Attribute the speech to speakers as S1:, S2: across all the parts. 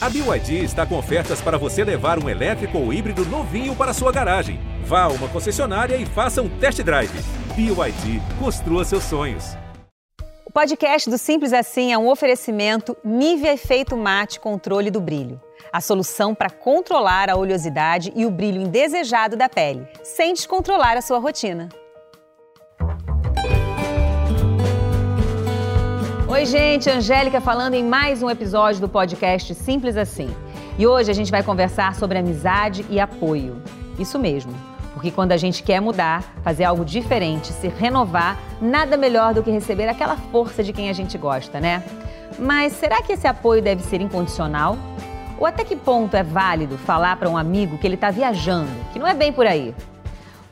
S1: A BYD está com ofertas para você levar um elétrico ou híbrido novinho para sua garagem. Vá a uma concessionária e faça um test drive. BYD, construa seus sonhos.
S2: O podcast do Simples Assim é um oferecimento Nivea Efeito Mate Controle do Brilho. A solução para controlar a oleosidade e o brilho indesejado da pele, sem descontrolar a sua rotina. Oi, gente, Angélica falando em mais um episódio do podcast Simples Assim. E hoje a gente vai conversar sobre amizade e apoio. Isso mesmo, porque quando a gente quer mudar, fazer algo diferente, se renovar, nada melhor do que receber aquela força de quem a gente gosta, né? Mas será que esse apoio deve ser incondicional? Ou até que ponto é válido falar para um amigo que ele está viajando, que não é bem por aí?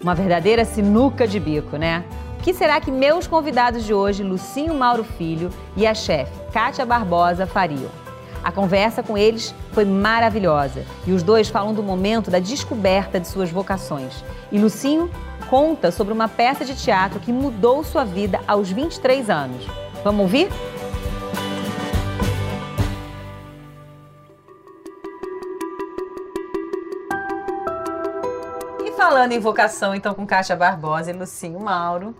S2: Uma verdadeira sinuca de bico, né? Que será que meus convidados de hoje, Lucinho Mauro Filho e a chefe Kátia Barbosa, fariam? A conversa com eles foi maravilhosa e os dois falam do momento da descoberta de suas vocações. E Lucinho conta sobre uma peça de teatro que mudou sua vida aos 23 anos. Vamos ouvir? E falando em vocação, então, com Kátia Barbosa e Lucinho Mauro,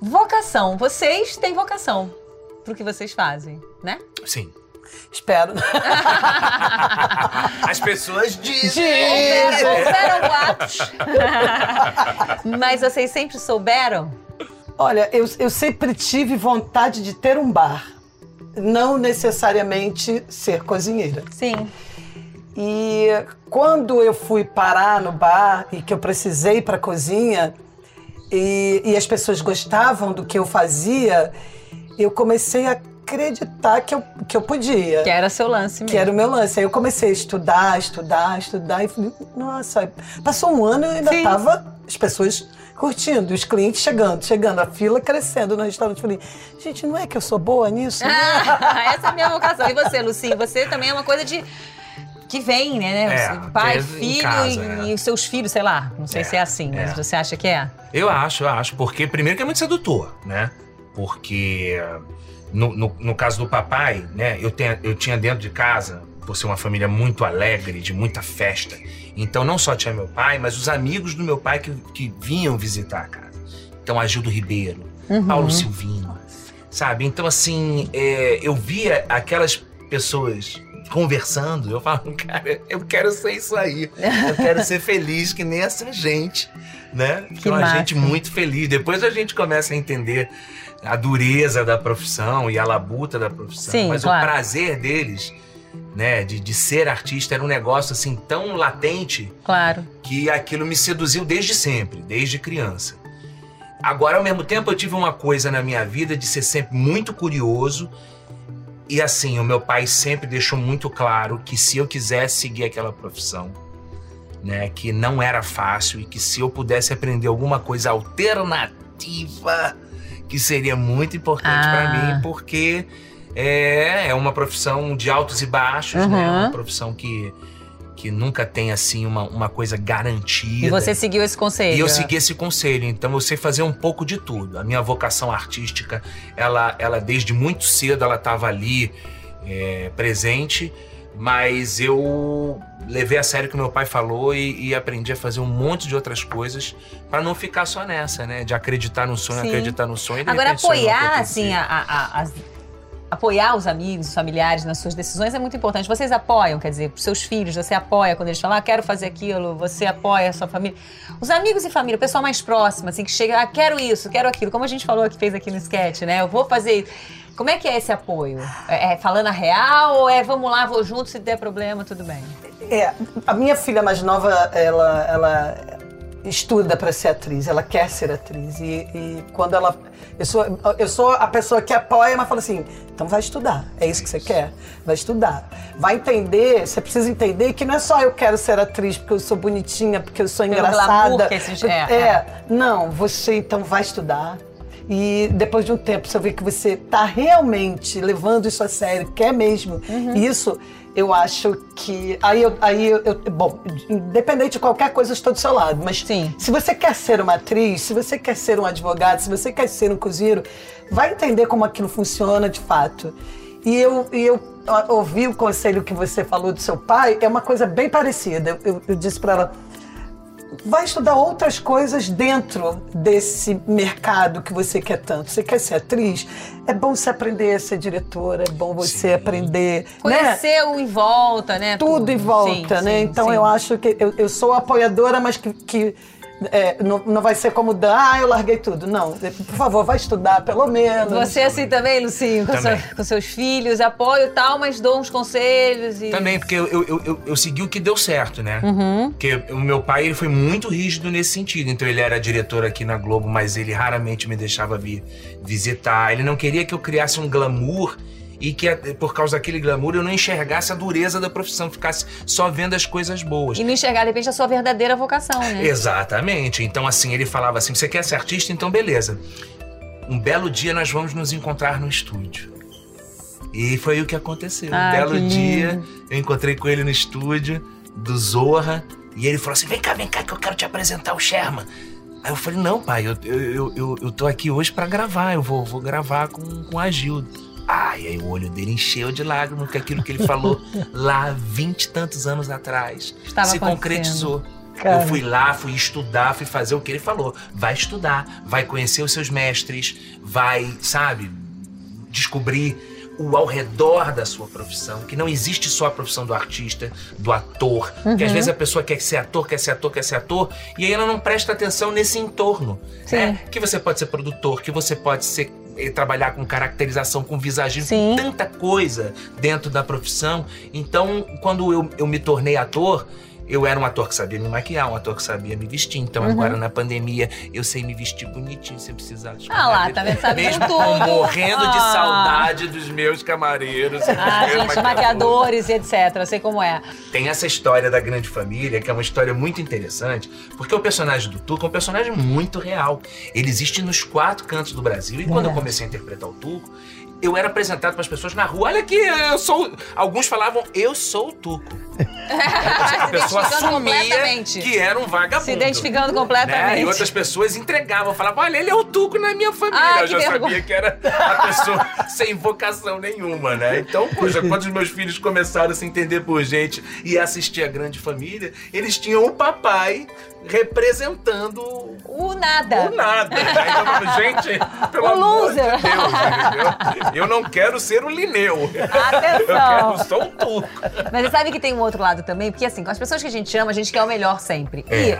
S2: Vocação. Vocês têm vocação pro que vocês fazem, né?
S3: Sim.
S4: Espero.
S3: As pessoas dizem.
S2: Houveram, houveram boatos. Mas vocês sempre souberam?
S4: Olha, eu, eu sempre tive vontade de ter um bar. Não necessariamente ser cozinheira.
S2: Sim.
S4: E quando eu fui parar no bar e que eu precisei ir para a cozinha, e, e as pessoas gostavam do que eu fazia, eu comecei a acreditar que eu, que eu podia.
S2: Que era seu lance mesmo.
S4: Que era o meu lance. Aí eu comecei a estudar, estudar, estudar. E falei, nossa, passou um ano e ainda Sim. tava as pessoas curtindo, os clientes chegando, chegando, a fila crescendo no restaurante. Falei, gente, não é que eu sou boa nisso?
S2: essa é a minha vocação. E você, Lucinho? Você também é uma coisa de que vem, né?
S3: É,
S2: pai, filho
S3: casa,
S2: e,
S3: é.
S2: e, os seus filhos, sei lá. Não sei
S3: É,
S2: se é assim, mas
S3: é.
S2: você acha que é?
S3: Eu acho, eu acho. Porque, primeiro, que é muito sedutor, né? Porque, no, no, no caso do papai, né? Eu, tenho, eu tinha dentro de casa, por ser uma família muito alegre, de muita festa. Então, não só tinha meu pai, mas os amigos do meu pai que, que vinham visitar a casa. Então, Agildo Ribeiro,
S2: Uhum.
S3: Paulo Silvino, sabe? Então, assim, é, eu via aquelas pessoas conversando, eu falava, cara, eu quero ser isso aí. Eu quero ser feliz que nem essa gente, né?
S2: Que
S3: é uma
S2: massa.
S3: gente muito feliz. Depois a gente começa a entender a dureza da profissão e a labuta da profissão.
S2: Sim,
S3: Mas
S2: claro.
S3: o prazer deles, né, de, de ser artista era um negócio assim tão latente
S2: Claro.
S3: que aquilo me seduziu desde sempre, desde criança. Agora, ao mesmo tempo, eu tive uma coisa na minha vida de ser sempre muito curioso. E assim, o meu pai sempre deixou muito claro que se eu quisesse seguir aquela profissão, né, que não era fácil e que se eu pudesse aprender alguma coisa alternativa, que seria muito importante
S2: Ah.
S3: para mim, porque é, é uma profissão de altos e baixos, né?
S2: Uhum.
S3: Uma profissão que, que nunca tem assim uma, uma coisa garantida.
S2: E você seguiu esse conselho?
S3: E eu segui esse conselho, então eu sei fazer um pouco de tudo. A minha vocação artística, ela, ela desde muito cedo, ela estava ali é, presente, mas eu levei a sério o que meu pai falou e, e aprendi a fazer um monte de outras coisas para não ficar só nessa, né? De acreditar no sonho,
S2: Sim.
S3: acreditar no sonho. e
S2: Agora, apoiar, assim, a- a- a- as- apoiar os amigos, os familiares nas suas decisões é muito importante. Vocês apoiam, quer dizer, os seus filhos, você apoia quando eles falam, ah, quero fazer aquilo, você apoia a sua família. Os amigos e família, o pessoal mais próximo, assim, que chega, ah, quero isso, quero aquilo, como a gente falou que fez aqui no sketch, né? Eu vou fazer isso. Como é que é esse apoio? É, é falando a real ou é vamos lá, vou junto, se der problema, tudo bem?
S4: É, a minha filha mais nova, ela, ela estuda para ser atriz, ela quer ser atriz. E, e quando ela. Eu sou, eu sou a pessoa que apoia, mas fala assim: então vai estudar. É isso que você quer? Vai estudar. Vai entender, você precisa entender que não é só eu quero ser atriz porque eu sou bonitinha, porque eu sou
S2: Pelo
S4: engraçada.
S2: que esses- é,
S4: é, não, você então vai estudar. E depois de um tempo, você vê que você está realmente levando isso a sério, quer mesmo
S2: Uhum.
S4: isso, eu acho que. Aí eu, aí eu, Bom, independente de qualquer coisa, eu estou do seu lado. Mas
S2: Sim.
S4: se você quer ser uma atriz, se você quer ser um advogado, se você quer ser um cozinheiro, vai entender como aquilo funciona de fato. E eu, e eu ouvi o conselho que você falou do seu pai, é uma coisa bem parecida. Eu, eu- eu disse para ela, vai estudar outras coisas dentro desse mercado que você quer tanto. Você quer ser atriz? É bom você aprender a ser diretora, é bom você
S3: Sim.
S4: aprender... né?
S2: Conhecer o em volta, né?
S4: tudo em volta,
S2: Sim,
S4: né?
S2: sim,
S4: então
S2: sim.
S4: eu acho que eu, eu sou apoiadora, mas que, que, é, não, não vai ser como Dan, ah, eu larguei tudo. Não, por favor, vai estudar pelo menos.
S2: Você assim também, Lucinho, com,
S3: Também.
S2: seu- com seus filhos, apoio e tal, mas dou uns conselhos e.
S3: Também, porque eu, eu, eu, eu- eu segui o que deu certo, né?
S2: Uhum.
S3: Porque o meu pai ele foi muito rígido nesse sentido. Então ele era diretor aqui na Globo, mas ele raramente me deixava vir visitar. Ele não queria que eu criasse um glamour e que por causa daquele glamour eu não enxergasse a dureza da profissão, ficasse só vendo as coisas boas.
S2: E não enxergar, de repente, a sua verdadeira vocação, né?
S3: Exatamente. Então, assim, ele falava assim: você quer ser artista? Então, beleza. Um belo dia nós vamos nos encontrar no estúdio. E foi o que aconteceu.
S2: Ah,
S3: um belo dia, eu encontrei com ele no estúdio do Zorra. E ele falou assim: vem cá, vem cá, que eu quero te apresentar o Sherman. Aí eu falei: não, pai, eu, eu, eu, eu, tô aqui hoje pra gravar. Eu vou, vou gravar com, com a Gilda. Ai, aí o olho dele encheu de lágrimas, porque aquilo que ele falou lá vinte e tantos anos atrás
S2: Estava
S3: se concretizou.
S4: Cara.
S3: Eu fui lá, fui estudar, fui fazer o que ele falou. Vai estudar, vai conhecer os seus mestres, vai, sabe, descobrir o ao redor da sua profissão, que não existe só a profissão do artista, do ator, que às vezes a pessoa quer ser ator, quer ser ator, quer ser ator, e aí ela não presta atenção nesse entorno,
S2: Sim.
S3: né? Que você pode ser produtor, que você pode ser trabalhar com caracterização, com visagismo,
S2: Sim.
S3: com tanta coisa dentro da profissão. Então, quando eu, eu me tornei ator, eu era um ator que sabia me maquiar, um ator que sabia me vestir. Então,
S2: Uhum.
S3: agora na pandemia, eu sei me vestir bonitinho, sem precisar dos
S2: Ah lá, tá vendo? Sabe de
S3: Mesmo
S2: tudo.
S3: morrendo de
S2: Ah.
S3: saudade dos meus camareiros.
S2: Ah,
S3: meus
S2: gente,
S3: maquiadores.
S2: maquiadores e etc. Eu sei como é.
S3: Tem essa história da grande família, que é uma história muito interessante, porque o personagem do Tuco é um personagem muito real. Ele existe nos quatro cantos do Brasil. E quando eu comecei a interpretar o Tuco, eu era apresentado para as pessoas na rua. Olha aqui, eu sou. Alguns falavam, eu sou o Tuco. a pessoa assumia que era um vagabundo.
S2: Se identificando
S3: né?
S2: completamente.
S3: E outras pessoas entregavam, falavam, olha, ele é o Tuco na minha família.
S2: Ai,
S3: eu já
S2: vergonha.
S3: sabia que era a pessoa sem vocação nenhuma, né? Então, poxa, quando os meus filhos começaram a se entender por gente e assistir a grande família, eles tinham o papai representando
S2: O nada.
S3: o nada. Então, eu gente, pelo
S2: O
S3: amor
S2: loser.
S3: de Deus, entendeu? Eu não quero ser o Linneu. Eu
S2: Atenção.
S3: quero sou o Tuco.
S2: Mas você sabe que tem um outro lado também, porque assim, com as pessoas que a gente ama, a gente quer o melhor sempre.
S3: É.
S2: E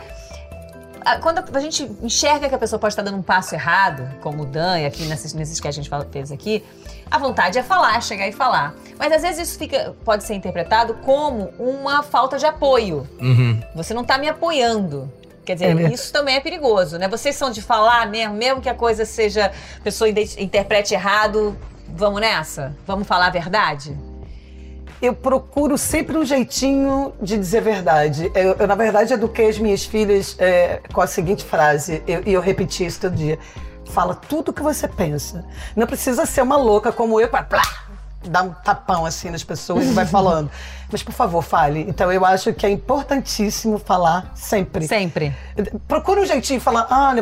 S2: quando a gente enxerga que a pessoa pode estar dando um passo errado, como o Dan e aqui nesses, nesses que a gente fez aqui, a vontade é falar, chegar e falar. Mas às vezes isso fica, pode ser interpretado como uma falta de apoio.
S3: Uhum.
S2: Você não tá me apoiando. Quer dizer,
S4: É
S2: isso também é perigoso, né? Vocês são de falar mesmo, mesmo que a coisa seja, a pessoa interprete errado, vamos nessa? Vamos falar a verdade?
S4: Eu procuro sempre um jeitinho de dizer verdade. Eu, eu, na verdade, eduquei as minhas filhas é, com a seguinte frase, eu- e eu, repeti isso todo dia. Fala tudo o que você pensa. Não precisa ser uma louca como eu, dar um tapão assim nas pessoas e vai falando. Mas, por favor, fale. Então, eu acho que é importantíssimo falar sempre.
S2: Sempre.
S4: Procura um jeitinho de falar, ah,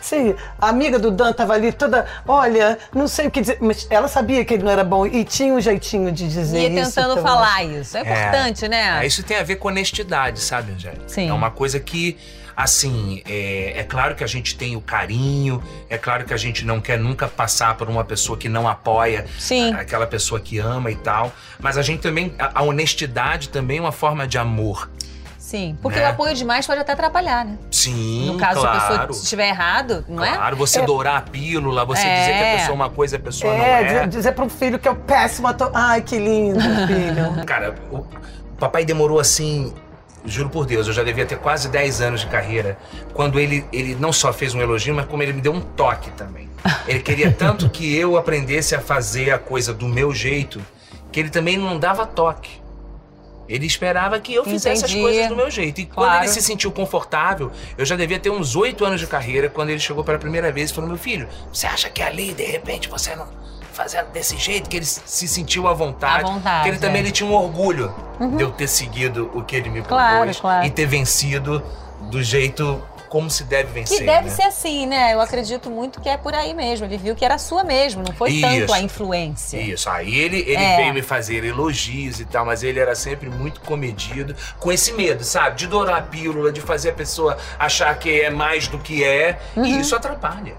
S4: você, a amiga do Dan tava ali toda, olha, não sei o que dizer, mas ela sabia que ele não era bom e tinha um jeitinho de dizer
S2: Ia
S4: isso.
S2: tentando
S4: então,
S2: falar isso. É importante, né?
S3: É, isso tem a ver com honestidade, sabe, Angélica?
S2: Sim.
S3: É uma coisa que, assim, é, é claro que a gente tem o carinho, é claro que a gente não quer nunca passar por uma pessoa que não apoia
S2: Sim.
S3: a- aquela pessoa que ama e tal, mas a gente também, a, a honestidade também é uma forma de amor.
S2: Sim. Porque
S3: Né?
S2: o apoio demais pode até atrapalhar, né?
S3: Sim,
S2: No caso, se a
S3: claro.
S2: pessoa estiver errado, não é?
S3: Claro, você dourar a pílula, você
S2: É.
S3: dizer que a pessoa é uma coisa e a pessoa não
S4: É,
S3: é.
S4: dizer, dizer para um filho que é o péssimo ator. Ai, que lindo, filho.
S3: Cara, o papai demorou assim, juro por Deus, eu já devia ter quase 10 anos de carreira, quando ele, ele não só fez um elogio, mas como ele me deu um toque também. Ele queria tanto que eu aprendesse a fazer a coisa do meu jeito, que ele também não dava toque. Ele esperava que eu fizesse
S2: Entendi.
S3: as coisas do meu jeito. E quando
S2: Claro.
S3: ele se sentiu confortável, eu já devia ter uns oito anos de carreira, quando ele chegou pela primeira vez e falou: Meu filho, você acha que ali, de repente, você não fazendo desse jeito, que ele se sentiu à vontade.
S2: À vontade,
S3: que ele também
S2: é.
S3: ele tinha um orgulho de eu ter seguido o que ele me propôs
S2: Claro, claro.
S3: e ter vencido do jeito como se deve vencer.
S2: Que deve
S3: né?
S2: ser assim, né? Eu acredito muito que é por aí mesmo. Ele viu que era sua mesmo, não foi tanto
S3: Isso.
S2: a influência.
S3: Isso, aí ele, ele
S2: É.
S3: veio me fazer elogios e tal, mas ele era sempre muito comedido, com esse medo, sabe? De dourar a pílula, de fazer a pessoa achar que é mais do que é,
S2: Uhum.
S3: e isso atrapalha.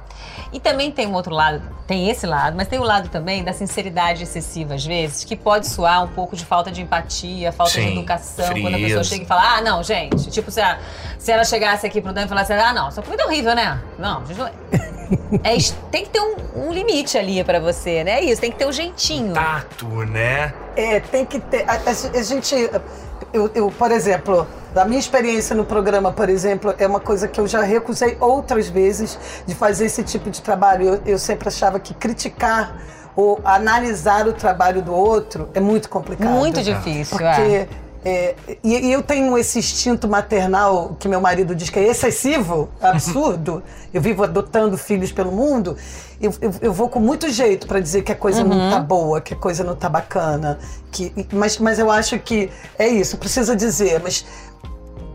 S2: E também tem um outro lado, tem esse lado, mas tem o lado também da sinceridade excessiva, às vezes, que pode soar um pouco de falta de empatia, falta de
S3: Sim,
S2: educação, quando a pessoa chega e fala, ah, não, gente, tipo, se ela, se ela chegasse aqui pro Dan e falasse, ah, não, sua comida é horrível, né? Não, a gente não... É, tem que ter um, um limite ali pra você, né? É isso, tem que ter o jeitinho.
S3: Tato, né?
S4: É, tem que ter. A, a- a gente. Eu, eu, por exemplo, da minha experiência no programa, por exemplo, é uma coisa que eu já recusei outras vezes de fazer esse tipo de trabalho. Eu, eu sempre achava que criticar ou analisar o trabalho do outro é muito complicado.
S2: Muito difícil, é.
S4: Porque. é, e, e eu tenho esse instinto maternal que meu marido diz que é excessivo, absurdo. eu vivo adotando filhos pelo mundo. Eu, eu, eu vou com muito jeito para dizer que a coisa não tá boa, que a coisa não tá bacana. Que, mas, mas eu acho que é isso, precisa dizer, mas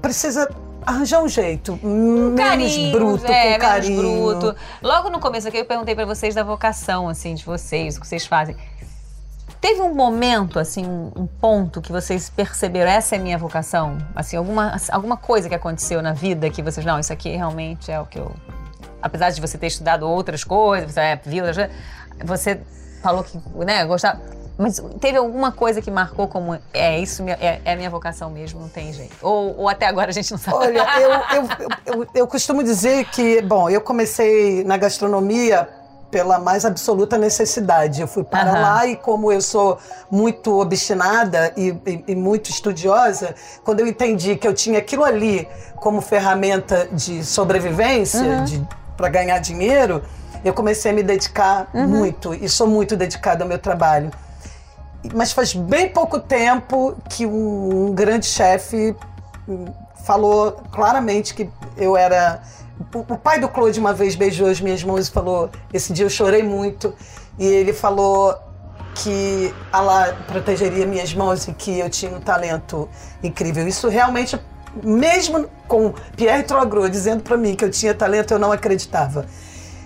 S4: precisa arranjar um jeito. menos
S2: carinho,
S4: bruto,
S2: é,
S4: com carinho.
S2: bruto. Logo no começo aqui eu perguntei pra vocês da vocação, assim, de vocês, o que vocês fazem. Teve um momento, assim, um, um ponto que vocês perceberam, essa é a minha vocação? Assim, alguma, alguma coisa que aconteceu na vida que vocês, não, isso aqui realmente é o que eu... Apesar de você ter estudado outras coisas, você é, você falou que, né, gostava... Mas teve alguma coisa que marcou como, é, isso é, é a minha vocação mesmo, não tem jeito? Ou, ou até agora a gente não sabe?
S4: Olha, eu, eu, eu, eu costumo dizer que, bom, eu comecei na gastronomia pela mais absoluta necessidade. Eu fui para
S2: Aham.
S4: lá e como eu sou muito obstinada e, e- e muito estudiosa, quando eu entendi que eu tinha aquilo ali como ferramenta de sobrevivência, para ganhar dinheiro, eu comecei a me dedicar muito e sou muito dedicada ao meu trabalho. Mas faz bem pouco tempo que um, um grande chefe hum, falou claramente que eu era. O, pai do Claude uma vez beijou as minhas mãos e falou: Esse dia eu chorei muito. E ele falou que Allah protegeria minhas mãos e que eu tinha um talento incrível. Isso realmente, mesmo com Pierre Trogro dizendo para mim que eu tinha talento, eu não acreditava.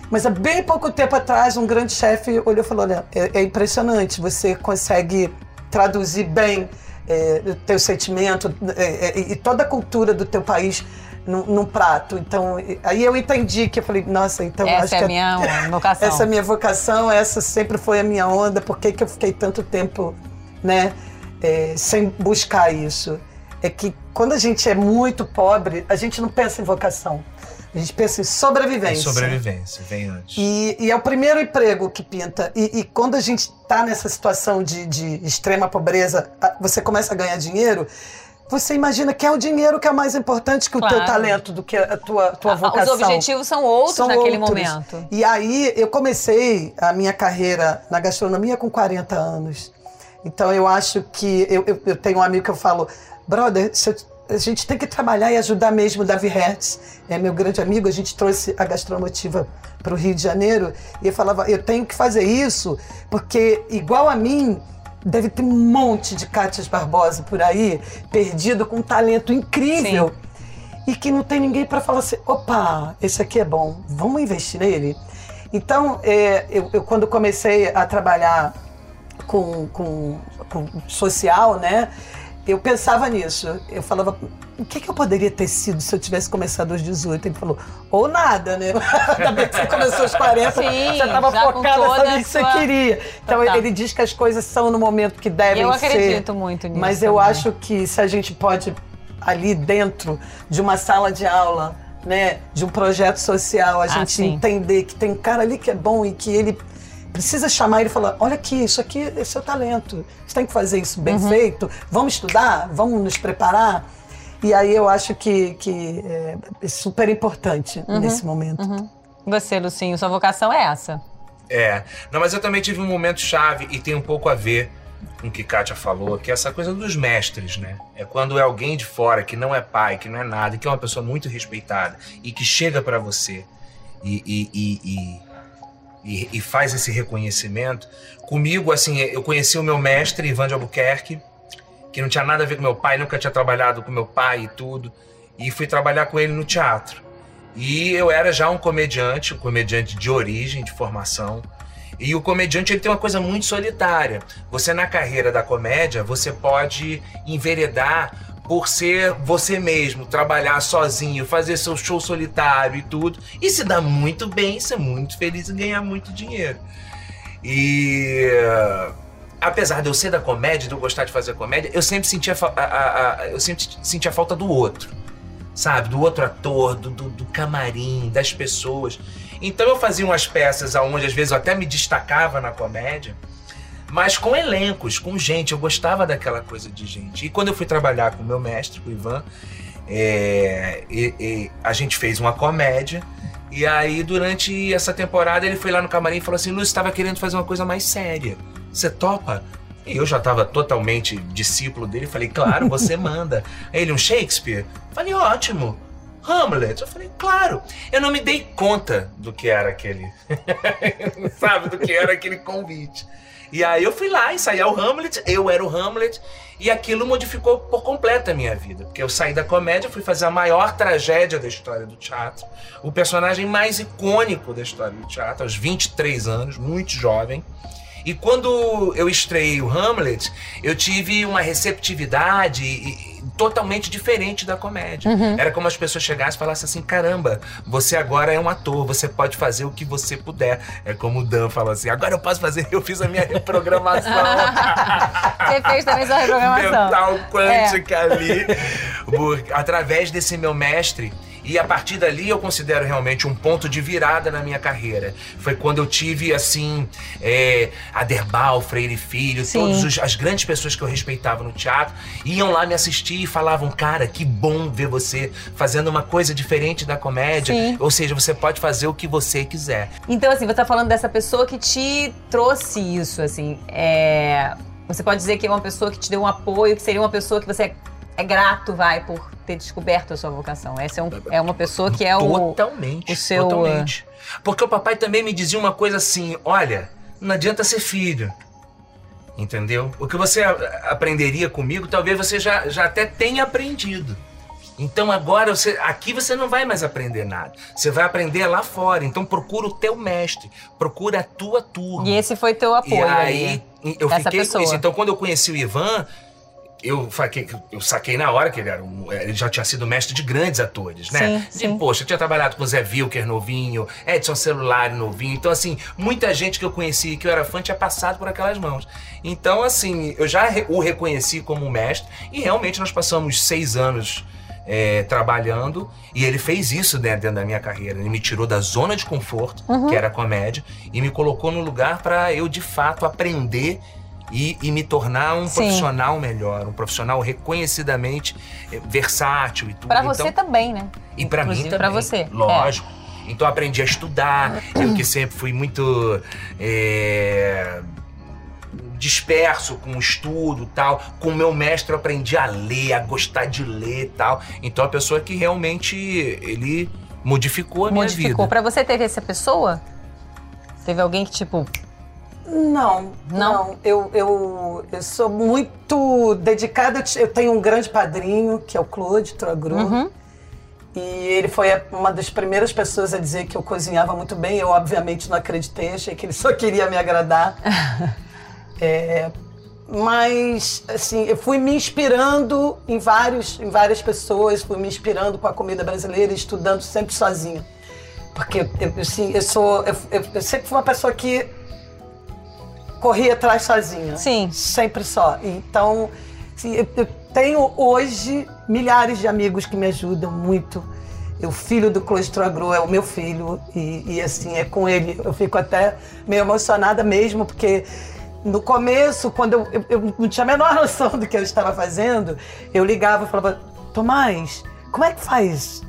S4: Mas há bem pouco tempo atrás, um grande chefe olhou e falou: Olha, é, é impressionante, você consegue traduzir bem é, o teu sentimento é, é, e toda a cultura do teu país num, num prato. Então, aí eu entendi que eu falei: Nossa, então
S2: Essa
S4: acho
S2: é
S4: que
S2: a minha vocação.
S4: essa é a minha vocação, essa sempre foi a minha onda. Por que, que eu fiquei tanto tempo, né, é, sem buscar isso? É que quando a gente é muito pobre, a gente não pensa em vocação. A gente pensa em
S3: É
S4: sobrevivência.
S3: sobrevivência, vem antes.
S4: E, e é o primeiro emprego que pinta. E, e quando a gente está nessa situação de, de extrema pobreza, você começa a ganhar dinheiro, você imagina que é o dinheiro que é mais importante que o teu
S2: Claro.
S4: talento, do que a tua, tua
S2: Ah,
S4: vocação.
S2: Os objetivos são outros
S4: São
S2: naquele
S4: outros.
S2: momento.
S4: E aí eu comecei a minha carreira na gastronomia com 40 anos. Então eu acho que eu, eu, eu tenho um amigo que eu falo, brother, se eu- a gente tem que trabalhar e ajudar mesmo o Davi Hertz, é meu grande amigo, a gente trouxe a gastromotiva para o Rio de Janeiro e eu falava, eu tenho que fazer isso porque igual a mim deve ter um monte de Cátias Barbosa por aí, perdido com um talento incrível e que não tem ninguém para falar assim, opa, esse aqui é bom, vamos investir nele. Então, é, eu, eu quando comecei a trabalhar com, com, com social, né, eu pensava nisso. Eu falava, o que, que eu poderia ter sido se eu tivesse começado aos 18? Ele falou, ou nada, né? Ainda bem que você começou aos 40,
S2: Sim,
S4: já estava focada, sabia o que você
S2: sua-
S4: queria. Então,
S2: Total.
S4: ele diz que as coisas são no momento que devem
S2: Eu
S4: ser.
S2: acredito muito nisso
S4: Mas eu
S2: também.
S4: acho que se a gente pode, ali dentro de uma sala de aula, né, de um projeto social, a
S2: Ah,
S4: gente
S2: sim.
S4: entender que tem um cara ali que é bom e que ele precisa chamar ele e falar: olha aqui, isso aqui é seu talento. Você tem que fazer isso bem
S2: Uhum.
S4: feito. Vamos estudar, vamos nos preparar. E aí eu acho que, que é, é super importante
S2: Uhum.
S4: nesse momento.
S2: Você, Lucinho, sua vocação é essa.
S3: É. Não, mas eu também tive um momento chave e tem um pouco a ver com o que Kátia falou, que é essa coisa dos mestres, né? É quando é alguém de fora que não é pai, que não é nada, que é uma pessoa muito respeitada e que chega pra você e, e, e, e, e- e faz esse reconhecimento. Comigo, assim, eu conheci o meu mestre, Ivan de Albuquerque, que não tinha nada a ver com meu pai, nunca tinha trabalhado com meu pai e tudo, e fui trabalhar com ele no teatro. E eu era já um comediante, um comediante de origem, de formação. E o comediante ele tem uma coisa muito solitária. Você na carreira da comédia, você pode enveredar por ser você mesmo, trabalhar sozinho, fazer seu show solitário e tudo, e se dá muito bem, ser muito feliz e ganhar muito dinheiro. E apesar de eu ser da comédia, de eu gostar de fazer comédia, eu sempre sentia a, a, a, eu sempre sentia falta do outro, sabe, do outro ator, do, do, do camarim, das pessoas. Então eu fazia umas peças onde às vezes eu até me destacava na comédia, mas com elencos, com gente. Eu gostava daquela coisa de gente. E quando eu fui trabalhar com o meu mestre, com o Ivan, é, e, e a gente fez uma comédia. E aí, durante essa temporada, ele foi lá no camarim e falou assim: Lúcio, estava querendo fazer uma coisa mais séria. Você topa? E eu já estava totalmente discípulo dele. Falei, claro, você manda. Ele, um Shakespeare? Falei, ótimo. Hamlet? Eu falei, claro. Eu não me dei conta do que era aquele. Sabe, do que era aquele convite. E aí eu fui lá ensaiar o Hamlet, eu era o Hamlet, e aquilo modificou por completo a minha vida. Porque eu saí da comédia, fui fazer a maior tragédia da história do teatro, o personagem mais icônico da história do teatro, aos 23 anos, muito jovem. E quando eu estreiei o Hamlet, eu tive uma receptividade totalmente diferente da comédia. Uhum. Era como as pessoas chegassem e falassem assim: caramba, você agora é um ator, você pode fazer o que você puder. É como o Dan falou assim: agora eu posso fazer, eu fiz a minha reprogramação.
S2: você fez também sua reprogramação.
S3: Mental quântica é. ali. Por, através desse meu mestre e a partir dali eu considero realmente um ponto de virada na minha carreira. Foi quando eu tive, assim, é, Aderbal, Freire Filho, todas as grandes pessoas que eu respeitava no teatro, iam lá me assistir e falavam: Cara, que bom ver você fazendo uma coisa diferente da comédia. Sim. Ou seja, você pode fazer o que você quiser.
S2: Então, assim, você tá falando dessa pessoa que te trouxe isso, assim. É... Você pode dizer que é uma pessoa que te deu um apoio, que seria uma pessoa que você é grato, vai, por ter descoberto a sua vocação. Essa é, um, é uma pessoa que é
S3: o. Totalmente. O seu. Totalmente. Porque o papai também me dizia uma coisa assim: olha, não adianta ser filho. Entendeu? O que você aprenderia comigo, talvez você já, já até tenha aprendido. Então agora você, aqui você não vai mais aprender nada. Você vai aprender lá fora. Então procura o teu mestre, procura a tua turma.
S2: E esse foi teu apoio. E
S3: aí, aí eu fiquei pessoa. com isso. Então quando eu conheci o Ivan, eu, saquei, eu saquei na hora que ele, era um, ele já tinha sido mestre de grandes atores, né? Sim, sim. E, poxa, eu tinha trabalhado com Zé Wilker novinho, Edson Celular novinho. Então, assim, muita gente que eu conheci que eu era fã tinha passado por aquelas mãos. Então, assim, eu já o reconheci como mestre e realmente nós passamos seis anos é, trabalhando e ele fez isso né, dentro da minha carreira. Ele me tirou da zona de conforto, uhum. que era a comédia, e me colocou no lugar para eu de fato aprender e, e me tornar um Sim. profissional melhor, um profissional reconhecidamente eh, versátil e tudo.
S2: Para você então, também, né?
S3: E para mim também.
S2: Para você.
S3: Lógico. É. Então aprendi a estudar, eu que sempre fui muito é, disperso com o estudo tal. Com o meu mestre eu aprendi a ler, a gostar de ler e tal. Então a pessoa que realmente ele modificou a minha
S2: vida. Modificou. Para você teve essa pessoa? Teve alguém que tipo
S4: não, não, não. Eu, eu, eu sou muito dedicada. Eu tenho um grande padrinho, que é o Claude Trogru. Uhum. E ele foi uma das primeiras pessoas a dizer que eu cozinhava muito bem. Eu, obviamente, não acreditei, achei que ele só queria me agradar. é, mas, assim, eu fui me inspirando em, vários, em várias pessoas, fui me inspirando com a comida brasileira, estudando sempre sozinha. Porque, eu, assim, eu sou. Eu, eu, eu sempre fui uma pessoa que corria atrás sozinha.
S2: Sim.
S4: Sempre só. Então, assim, eu, eu tenho hoje milhares de amigos que me ajudam muito. O filho do Clóvis Agro é o meu filho e, e, assim, é com ele. Eu fico até meio emocionada mesmo, porque no começo, quando eu, eu, eu não tinha a menor noção do que eu estava fazendo, eu ligava e falava, Tomás, como é que faz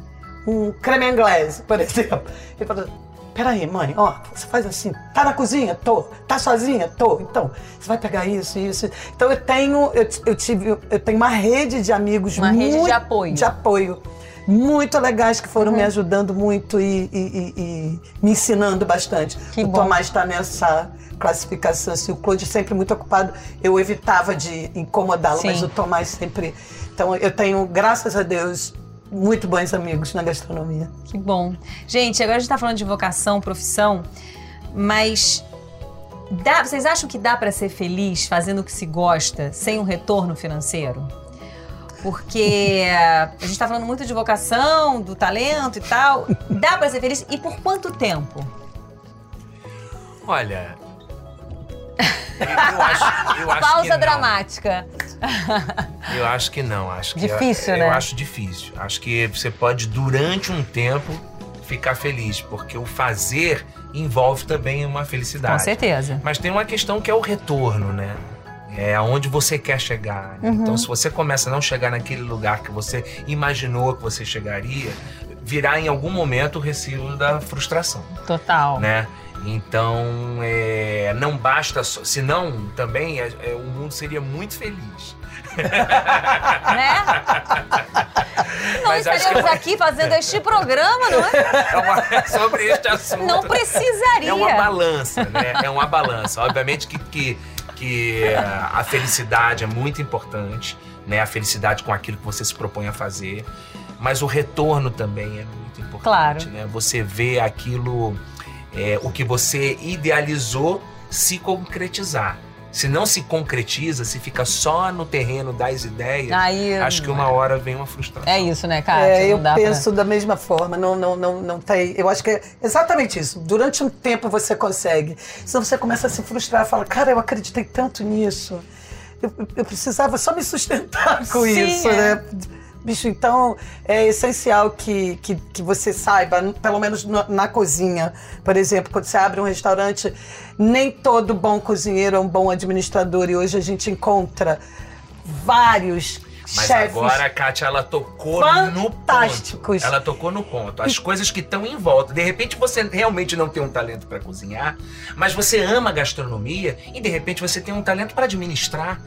S4: um creme inglês, por exemplo? Ele falava, peraí, mãe, ó, você faz assim, tá na cozinha? Tô. Tá sozinha? Tô. Então, você vai pegar isso, isso. Então eu tenho, eu, eu tive, eu tenho uma rede de amigos
S2: uma
S4: muito,
S2: rede de apoio.
S4: De apoio. Muito legais que foram uhum. me ajudando muito e, e, e, e, me ensinando bastante. Que o bom. Tomás está nessa classificação, assim, o Claude sempre muito ocupado. Eu evitava de incomodá-lo, mas o Tomás sempre. Então eu tenho, graças a Deus, muito bons amigos na gastronomia.
S2: Que bom. Gente, agora a gente tá falando de vocação, profissão, mas dá, vocês acham que dá para ser feliz fazendo o que se gosta sem um retorno financeiro? Porque a gente tá falando muito de vocação, do talento e tal. Dá para ser feliz e por quanto tempo?
S3: Olha. Eu acho, eu acho
S2: Pausa
S3: que não.
S2: dramática.
S3: Eu acho que não. Acho que
S2: Difícil,
S3: eu,
S2: né?
S3: Eu acho difícil. Acho que você pode, durante um tempo, ficar feliz, porque o fazer envolve também uma felicidade.
S2: Com certeza.
S3: Mas tem uma questão que é o retorno, né? É aonde você quer chegar.
S2: Uhum.
S3: Então, se você começa a não chegar naquele lugar que você imaginou que você chegaria, virá em algum momento o recibo da frustração,
S2: Total.
S3: né? Então, é, não basta só. Senão, também, é- é, o mundo seria muito feliz.
S2: Né? Não
S3: que
S2: estaríamos
S3: é-
S2: aqui fazendo este programa, não é?
S3: É uma- é sobre este assunto.
S2: Não precisaria.
S3: É uma balança, né? É uma balança. Obviamente que, que, que eh, a felicidade é muito importante, né? A felicidade com aquilo que você se propõe a fazer. Mas o retorno também é muito importante,
S2: Claro.
S3: né? Você vê aquilo, eh, o que você idealizou se concretizar. Se não se concretiza, se fica só no terreno das ideias,
S2: Aí,
S3: acho que uma hora vem uma frustração.
S2: É isso, né, Kátia?
S4: É, eu
S2: dá pra-
S4: penso da mesma forma, não, não, não, não tem. Eu acho que é exatamente isso. Durante um tempo você consegue. Senão você começa a se frustrar, fala, cara, eu acreditei tanto nisso. Eu, eu precisava só me sustentar com
S2: Sim,
S4: isso,
S2: é.
S4: né? Bicho, então é essencial que, que, que você saiba, pelo menos na, na cozinha, por exemplo, quando você abre um restaurante, nem todo bom cozinheiro é um bom administrador e hoje a gente encontra vários
S3: Mas
S4: chefes
S3: agora a Kátia, ela tocou no ponto. Ela tocou no ponto. As coisas que estão em volta. De repente você realmente não tem um talento para cozinhar, mas você ama a gastronomia e de repente você tem um talento para administrar.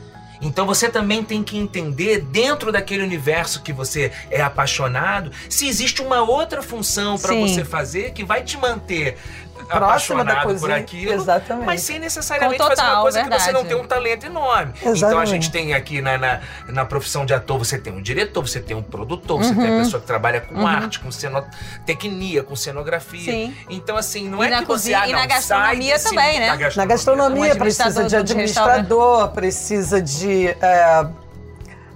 S3: Então você também tem que entender, dentro daquele universo que você é apaixonado, se existe uma outra função para você fazer que vai te manter
S4: Próxima da
S3: apaixonado por
S4: cozinha.
S3: aquilo,
S4: Exatamente.
S3: mas sem necessariamente
S2: Com
S3: fazer uma
S2: total,
S3: coisa que você não
S2: verdade.
S3: tem um talento enorme. Então a
S4: Exatamente.
S3: gente tem aqui na, na, na profissão de ator, você tem um diretor, você tem um produtor, você tem a
S2: Uhum.
S3: pessoa que trabalha com arte, com cenotecnia, com cenografia.
S2: Sim.
S3: Então, assim, não
S2: E
S3: é
S2: na
S3: que você
S2: cozinha-
S3: ah,
S2: e
S3: não,
S2: na gastronomia
S3: sai desse-
S2: também, né?
S4: Na gastronomia
S2: Um
S4: precisa
S2: administrador
S4: de
S2: de
S4: administrador, precisa de é,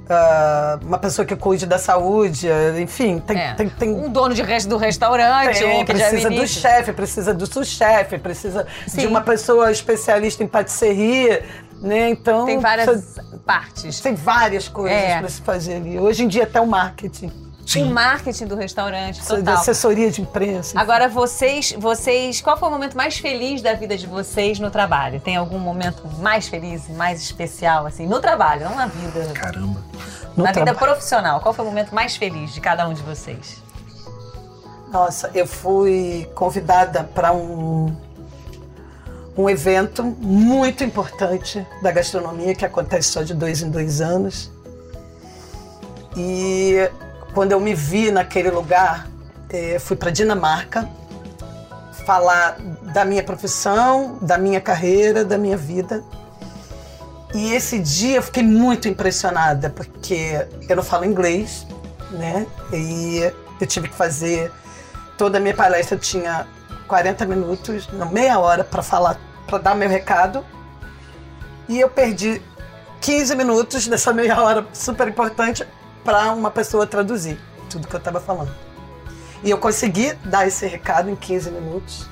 S4: é, uma pessoa que cuide da saúde, é, enfim, tem,
S2: É.
S4: tem, tem,
S2: Um dono de resto do restaurante,
S4: tem,
S2: ou que
S4: precisa do chefe, precisa do sous-chefe, precisa
S2: Sim.
S4: de uma pessoa especialista em patisserie, né? Então
S2: Tem várias partes.
S4: tem várias coisas
S2: É.
S4: para se fazer ali. Hoje em dia até o marketing,
S2: O
S3: Sim.
S2: marketing do restaurante,
S4: precisa de
S2: total.
S4: assessoria de imprensa.
S2: Agora, vocês, vocês, qual foi o momento mais feliz da vida de vocês no trabalho? Tem algum momento mais feliz, mais especial, assim, no trabalho, não na vida,
S3: Caramba.
S4: no
S2: na vida profissional? Qual foi o momento mais feliz de cada um de vocês?
S4: Nossa, eu fui convidada para um, um evento muito importante da gastronomia que acontece só de dois em dois anos. E quando eu me vi naquele lugar, eh, fui para Dinamarca falar da minha profissão, da minha carreira, da minha vida. E esse dia eu fiquei muito impressionada, porque eu não falo inglês, né? E eu tive que fazer toda a minha palestra, eu tinha 40 minutos, não, meia hora para falar, para dar meu recado. E eu perdi 15 minutos dessa meia hora super importante para uma pessoa traduzir tudo que eu estava falando. E eu consegui dar esse recado em 15 minutos.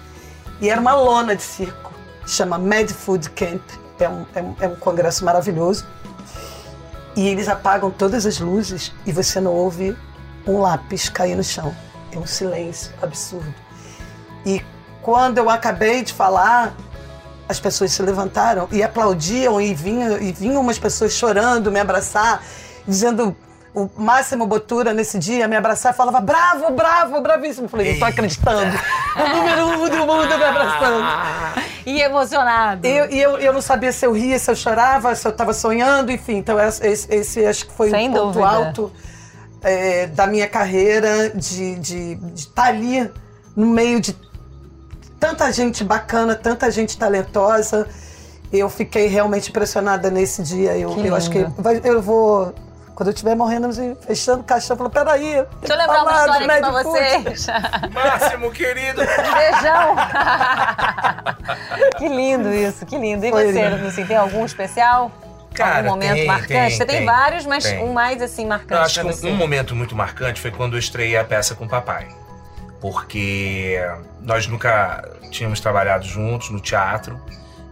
S4: E era uma lona de circo, chama Mad Food Camp. É um, é um, é um congresso maravilhoso. E eles apagam todas as luzes e você não ouve um lápis cair no chão. É um silêncio absurdo. E quando eu acabei de falar, as pessoas se levantaram e aplaudiam e vinham, e vinham umas pessoas chorando, me abraçar, dizendo o Máximo Botura nesse dia me abraçar e falava bravo, bravo, bravíssimo. Eu falei, não tô acreditando. O número um do mundo me abraçando.
S2: E emocionado.
S4: Eu- E eu, eu não sabia se eu ria, se eu chorava, se eu estava sonhando, enfim. Então, esse, esse- acho que foi
S2: Sem
S4: um ponto
S2: dúvida.
S4: alto é, da minha carreira, de estar ali no meio de tanta gente bacana, tanta gente talentosa. Eu fiquei realmente impressionada nesse dia. Eu,
S2: Que
S4: eu acho que eu vou Quando eu estiver morrendo, fechando o caixão, eu falo, peraí.
S2: Deixa eu lembrar uma história aqui pra
S4: Mad Food."
S2: vocês.
S3: Máximo, querido!
S2: Beijão! que lindo isso, que lindo. E
S4: Foi
S2: você, tem algum especial?
S3: Cara,
S2: algum momento
S3: tem,
S2: marcante?
S3: tem,
S2: você tem,
S3: tem,
S2: vários, mas
S3: tem.
S2: um mais assim
S3: Eu
S2: marcante
S3: acho
S2: pra
S3: que
S2: você.
S3: um, um momento muito marcante foi quando eu estreiei a peça com o papai. Porque nós nunca tínhamos trabalhado juntos no teatro,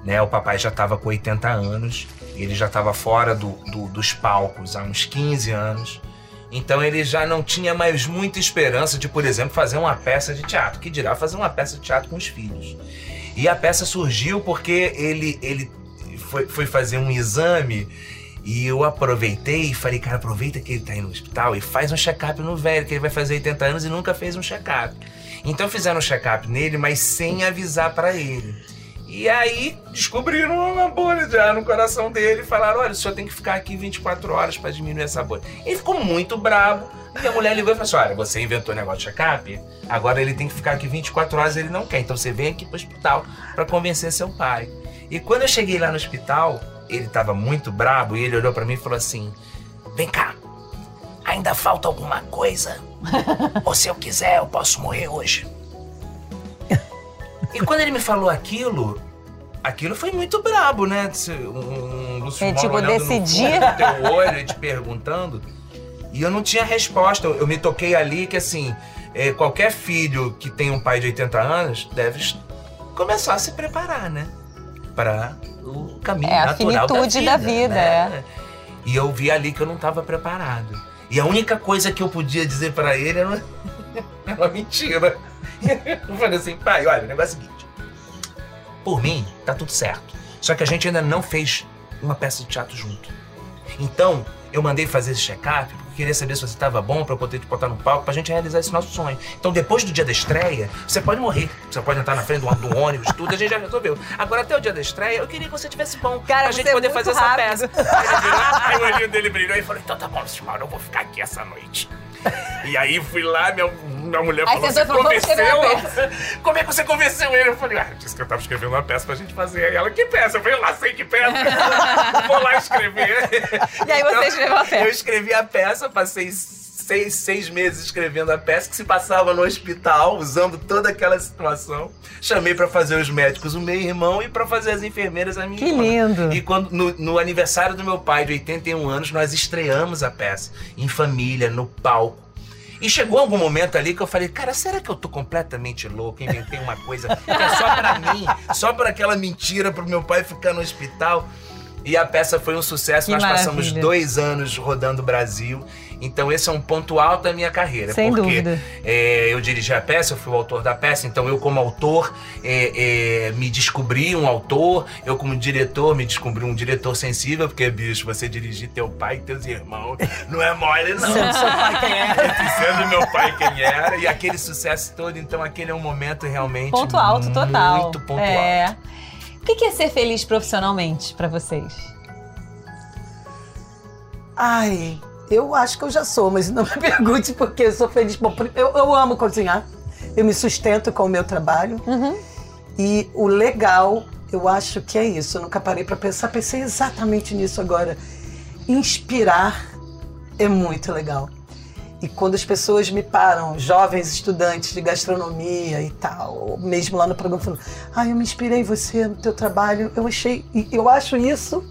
S3: né? O papai já estava com 80 anos, ele já estava fora do- do- dos palcos há uns 15 anos. Então ele já não tinha mais muita esperança de, por exemplo, fazer uma peça de teatro, que dirá fazer uma peça de teatro com os filhos. E a peça surgiu porque ele, ele foi, foi fazer um exame e eu aproveitei e falei, cara, aproveita que ele tá aí no hospital e faz um check-up no velho, que ele vai fazer 80 anos e nunca fez um check-up. Então fizeram um check-up nele, mas sem avisar pra ele. E aí descobriram uma bolha ar no coração dele e falaram: olha, o senhor tem que ficar aqui 24 horas pra diminuir essa bolha. Ele ficou muito bravo. E a mulher ligou e falou assim: olha, você inventou o negócio de check-up, agora ele tem que ficar aqui 24 horas e ele não quer. Então você vem aqui pro hospital pra convencer seu pai. E quando eu cheguei lá no hospital, ele tava muito bravo e ele olhou pra mim e falou assim: vem cá, ainda falta alguma coisa? Ou se eu quiser, eu posso morrer hoje. E quando ele me falou aquilo, aquilo foi muito brabo, né? Um, um Lúcio
S2: É, tipo,
S3: olhando no
S2: decidir.
S3: do teu olho e te perguntando. E eu não tinha resposta. Eu, me toquei ali que, assim, é, qualquer filho que tem um pai de 80 anos deve começar a se preparar, né? Para o caminho
S2: É, a
S3: natural
S2: finitude
S3: da
S2: da
S3: vida.
S2: vida,
S3: né? E eu vi ali que eu não estava preparado. E a única coisa que eu podia dizer para ele era uma, era uma mentira. Eu falei assim, pai, olha, o negócio é o seguinte. Por mim, tá tudo certo. Só que a gente ainda não fez uma peça de teatro junto. Então, eu mandei fazer esse check-up porque eu queria saber se você estava bom para eu poder te botar no palco pra gente realizar esse nosso sonho. Então, depois do dia da estreia, você pode morrer. Você pode entrar na frente do, do ônibus, tudo, a gente já resolveu. Agora, até o dia da estreia, eu queria que você tivesse bom
S2: Cara,
S3: pra gente
S2: é
S3: poder fazer
S2: rápido.
S3: essa peça. Aí, virou, aí o olhinho dele brilhou e falou: então tá bom, Simão, eu vou ficar aqui essa noite. E aí fui lá, minha, minha mulher
S2: Aí
S3: falou: você
S2: falou, "Vamos escrever
S3: convenceu? Como é que você convenceu ele? Eu falei, ah, disse que eu tava escrevendo uma peça pra gente fazer. Aí ela, que peça? Eu falei, eu lá sei que peça. Vou lá escrever.
S2: E aí você escreveu a peça.
S3: Eu escrevi a peça, passei seis, seis meses escrevendo a peça, que se passava no hospital, usando toda aquela situação. Chamei pra fazer os médicos o meu irmão e pra fazer as enfermeiras a minha
S2: Que
S3: irmã.
S2: lindo.
S3: E quando, no, no aniversário do meu pai, de 81 anos, nós estreamos a peça, em família, no palco. E chegou algum momento ali que eu falei, cara, será que eu tô completamente louco? Inventei uma coisa que é só pra mim, só pra aquela mentira pro meu pai ficar no hospital. E a peça foi um sucesso,
S2: Que
S3: nós passamos
S2: maravilha.
S3: dois anos rodando o Brasil. Então esse é um ponto alto da minha carreira.
S2: Sem
S3: porque
S2: dúvida.
S3: é, eu dirigi a peça, eu fui o autor da peça, então eu como autor é, é, me descobri um autor, eu como diretor me descobri um diretor sensível, porque, bicho, você dirigir teu pai e teus irmãos não é mole, não.
S4: Sendo seu pai quem é.
S3: E sendo meu pai quem era, e aquele sucesso todo, então aquele é um momento realmente
S2: Ponto alto total.
S3: muito ponto
S2: é.
S3: alto.
S2: O que que é ser feliz profissionalmente pra vocês?
S4: Ai, eu acho que eu já sou, mas não me pergunte porque eu sou feliz. Bom, eu, eu amo cozinhar, eu me sustento com o meu trabalho. E o legal, eu acho que é isso. Eu nunca parei para pensar, pensei exatamente nisso agora. Inspirar é muito legal. E quando as pessoas me param, jovens estudantes de gastronomia e tal, mesmo lá no programa, falando: Ah, eu me inspirei em você, no teu trabalho, eu achei. Eu acho isso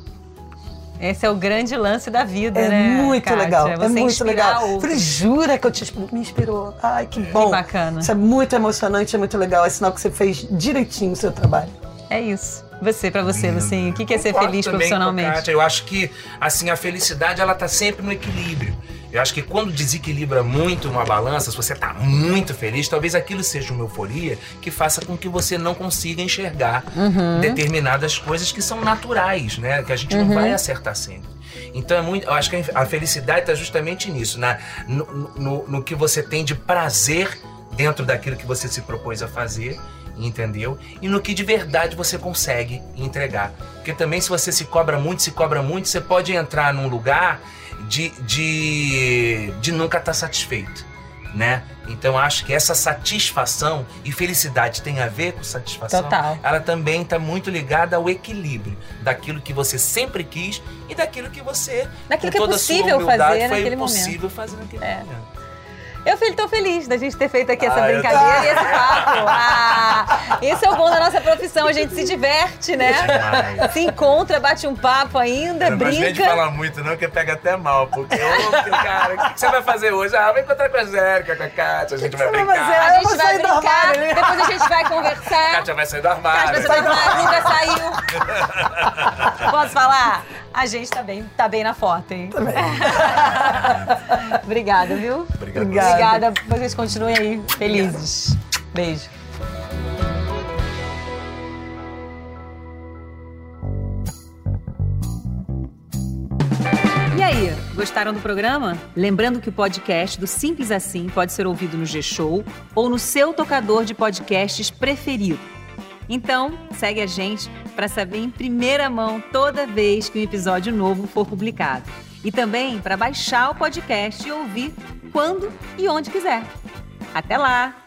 S2: Esse é o grande lance da vida,
S4: é
S2: né?
S4: muito
S2: Kátia?
S4: legal.
S2: Você
S4: É muito legal. Falei, jura que eu te inspi- me inspirou? Ai, que bom.
S2: bacana.
S4: Isso é muito emocionante, é muito legal. É sinal que você fez direitinho o seu trabalho.
S2: É isso. Você, pra você, Lucinho, o que que é ser feliz
S3: também com a
S2: profissionalmente?
S3: Kátia. Eu acho que, assim, a felicidade, ela tá sempre no equilíbrio. Eu acho que quando desequilibra muito uma balança, se você tá muito feliz, talvez aquilo seja uma euforia que faça com que você não consiga enxergar
S2: Uhum.
S3: determinadas coisas que são naturais, né? Que a gente não vai acertar sempre. Então é muito. Eu acho que a felicidade está justamente nisso, na, no, no, no que você tem de prazer dentro daquilo que você se propôs a fazer, entendeu? E no que de verdade você consegue entregar. Porque também se você se cobra muito, se cobra muito, você pode entrar num lugar de, de, de nunca estar satisfeito. né? Então acho que essa satisfação e felicidade tem a ver com satisfação.
S2: Total.
S3: Ela também está muito ligada ao equilíbrio daquilo que você sempre quis e daquilo que você
S2: Daquilo
S3: com
S2: que é
S3: toda a sua
S2: possível
S3: humildade,
S2: fazer
S3: foi
S2: naquele
S3: possível fazer naquele
S2: É.
S3: momento.
S2: Eu estou feliz da gente ter feito aqui essa
S3: Ah,
S2: brincadeira e esse papo. Ah, esse é o bom da nossa profissão, a gente se diverte, né?
S3: Demais.
S2: Se encontra, bate um papo ainda,
S3: Eu não gosto nem de
S2: brinca.
S3: falar muito, não, que pega até mal. Porque, ô, cara, o que que você vai fazer hoje? Ah, vai encontrar com a Zérica, com a Kátia, a gente vai
S4: você vai
S3: brincar.
S4: fazer?
S2: A gente vai
S4: sair do
S2: brincar,
S4: armário, né?
S2: depois a gente vai
S3: A
S2: conversar.
S3: Kátia vai sair do
S2: Kátia,
S3: armário.
S2: você vai falar, nunca saiu. Posso falar? A gente tá bem, tá bem na foto, hein? Tá bem. Obrigada, viu?
S3: Obrigado.
S2: Obrigada. Vocês continuem aí felizes. Beijo. E aí, gostaram do programa? Lembrando que o podcast do Simples Assim pode ser ouvido no G-Show ou no seu tocador de podcasts preferido. Então, segue a gente para saber em primeira mão toda vez que um episódio novo for publicado. E também para baixar o podcast e ouvir quando e onde quiser. Até lá!